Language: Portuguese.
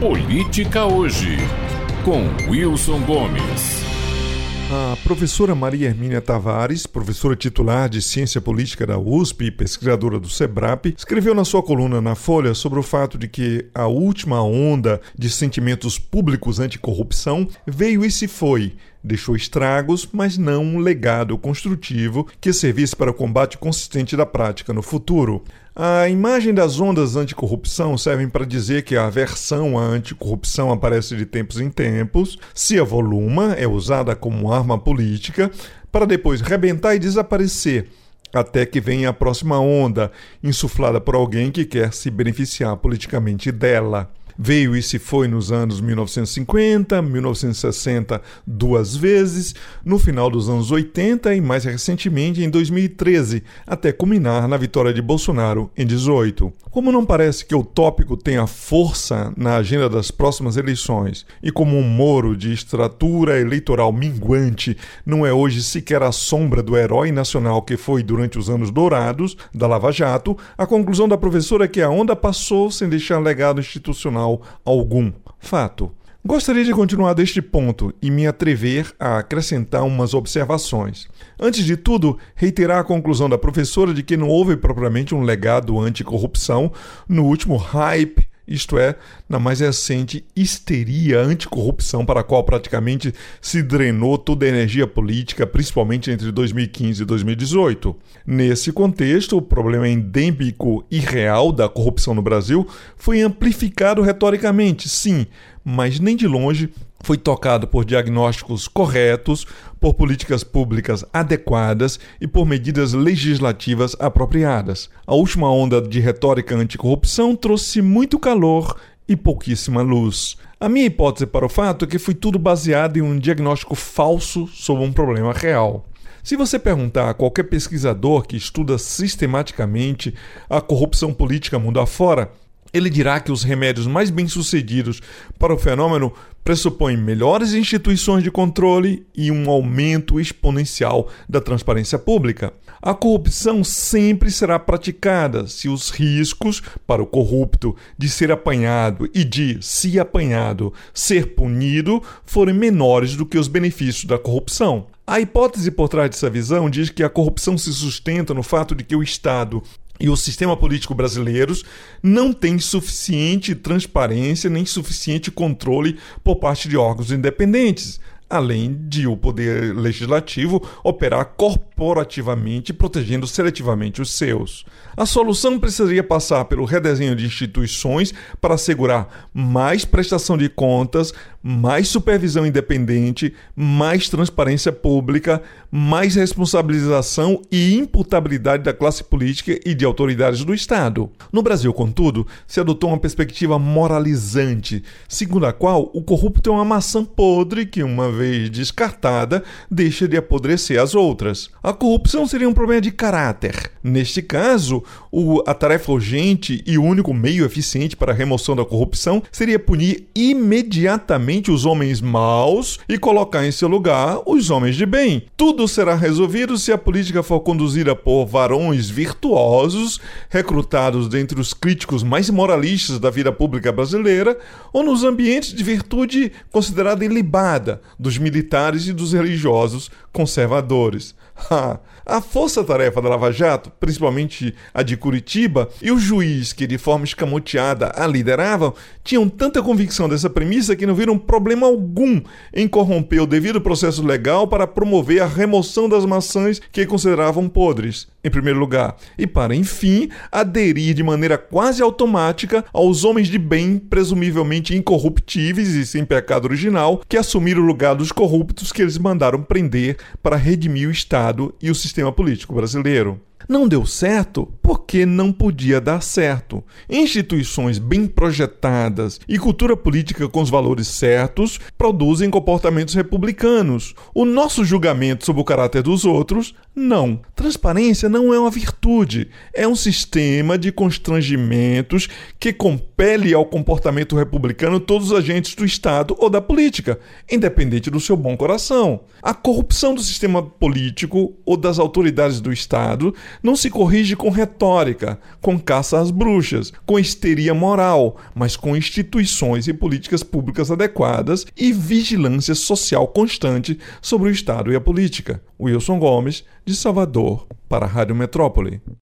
Política Hoje, com Wilson Gomes. A professora Maria Hermínia Tavares, professora titular de Ciência Política da USP e pesquisadora do SEBRAP, escreveu na sua coluna na Folha sobre o fato de que a última onda de sentimentos públicos anticorrupção veio e se foi, deixou estragos, mas não um legado construtivo que servisse para o combate consistente da prática no futuro. A imagem das ondas anticorrupção servem para dizer que a aversão à anticorrupção aparece de tempos em tempos, se avoluma, é usada como arma política, para depois rebentar e desaparecer, até que venha a próxima onda, insuflada por alguém que quer se beneficiar politicamente dela. Veio e se foi nos anos 1950, 1960 duas vezes, no final dos anos 80 e mais recentemente em 2013, até culminar na vitória de Bolsonaro em 18. Como não parece que o tópico tenha força na agenda das próximas eleições e como um Moro de estratura eleitoral minguante não é hoje sequer a sombra do herói nacional que foi durante os anos dourados da Lava Jato, a conclusão da professora é que a onda passou sem deixar legado institucional algum. Fato. Gostaria de continuar deste ponto e me atrever a acrescentar umas observações. Antes de tudo, reiterar a conclusão da professora de que não houve propriamente um legado anticorrupção no último hype isto é, na mais recente histeria anticorrupção para a qual praticamente se drenou toda a energia política, principalmente entre 2015 e 2018. Nesse contexto, o problema endêmico e real da corrupção no Brasil foi amplificado retoricamente, sim, mas nem de longe foi tocado por diagnósticos corretos, por políticas públicas adequadas e por medidas legislativas apropriadas. A última onda de retórica anticorrupção trouxe muito calor e pouquíssima luz. A minha hipótese para o fato é que foi tudo baseado em um diagnóstico falso sobre um problema real. Se você perguntar a qualquer pesquisador que estuda sistematicamente a corrupção política mundo afora, ele dirá que os remédios mais bem-sucedidos para o fenômeno pressupõem melhores instituições de controle e um aumento exponencial da transparência pública. A corrupção sempre será praticada se os riscos para o corrupto de ser apanhado e de, se apanhado, ser punido forem menores do que os benefícios da corrupção. A hipótese por trás dessa visão diz que a corrupção se sustenta no fato de que o Estado e o sistema político brasileiros não tem suficiente transparência nem suficiente controle por parte de órgãos independentes, além de o poder legislativo operar corporativamente, protegendo seletivamente os seus. A solução precisaria passar pelo redesenho de instituições para assegurar mais prestação de contas, mais supervisão independente, mais transparência pública, mais responsabilização e imputabilidade da classe política e de autoridades do Estado. No Brasil, contudo, se adotou uma perspectiva moralizante, segundo a qual o corrupto é uma maçã podre que, uma vez descartada, deixa de apodrecer as outras. A corrupção seria um problema de caráter. Neste caso, o, a tarefa urgente e o único meio eficiente para a remoção da corrupção seria punir imediatamente os homens maus e colocar em seu lugar os homens de bem. Tudo será resolvido se a política for conduzida por varões virtuosos, recrutados dentre os críticos mais moralistas da vida pública brasileira, ou nos ambientes de virtude considerada ilibada dos militares e dos religiosos conservadores. a força-tarefa da Lava Jato, principalmente a de Curitiba, e o juiz que de forma escamoteada a lideravam, tinham tanta convicção dessa premissa que não viram problema algum em corromper o devido processo legal para promover a remoção das maçãs que consideravam podres, em primeiro lugar, e para, enfim, aderir de maneira quase automática aos homens de bem, presumivelmente incorruptíveis e sem pecado original, que assumiram o lugar dos corruptos que eles mandaram prender para redimir o Estado e o sistema político brasileiro. Não deu certo porque não podia dar certo. Instituições bem projetadas e cultura política com os valores certos produzem comportamentos republicanos. O nosso julgamento sobre o caráter dos outros, não. Transparência não é uma virtude, é um sistema de constrangimentos que compele ao comportamento republicano todos os agentes do Estado ou da política, independente do seu bom coração. A corrupção do sistema político ou das autoridades do Estado não se corrige com retórica, com caça às bruxas, com histeria moral, mas com instituições e políticas públicas adequadas e vigilância social constante sobre o Estado e a política. Wilson Gomes, de Salvador, para a Rádio Metrópole.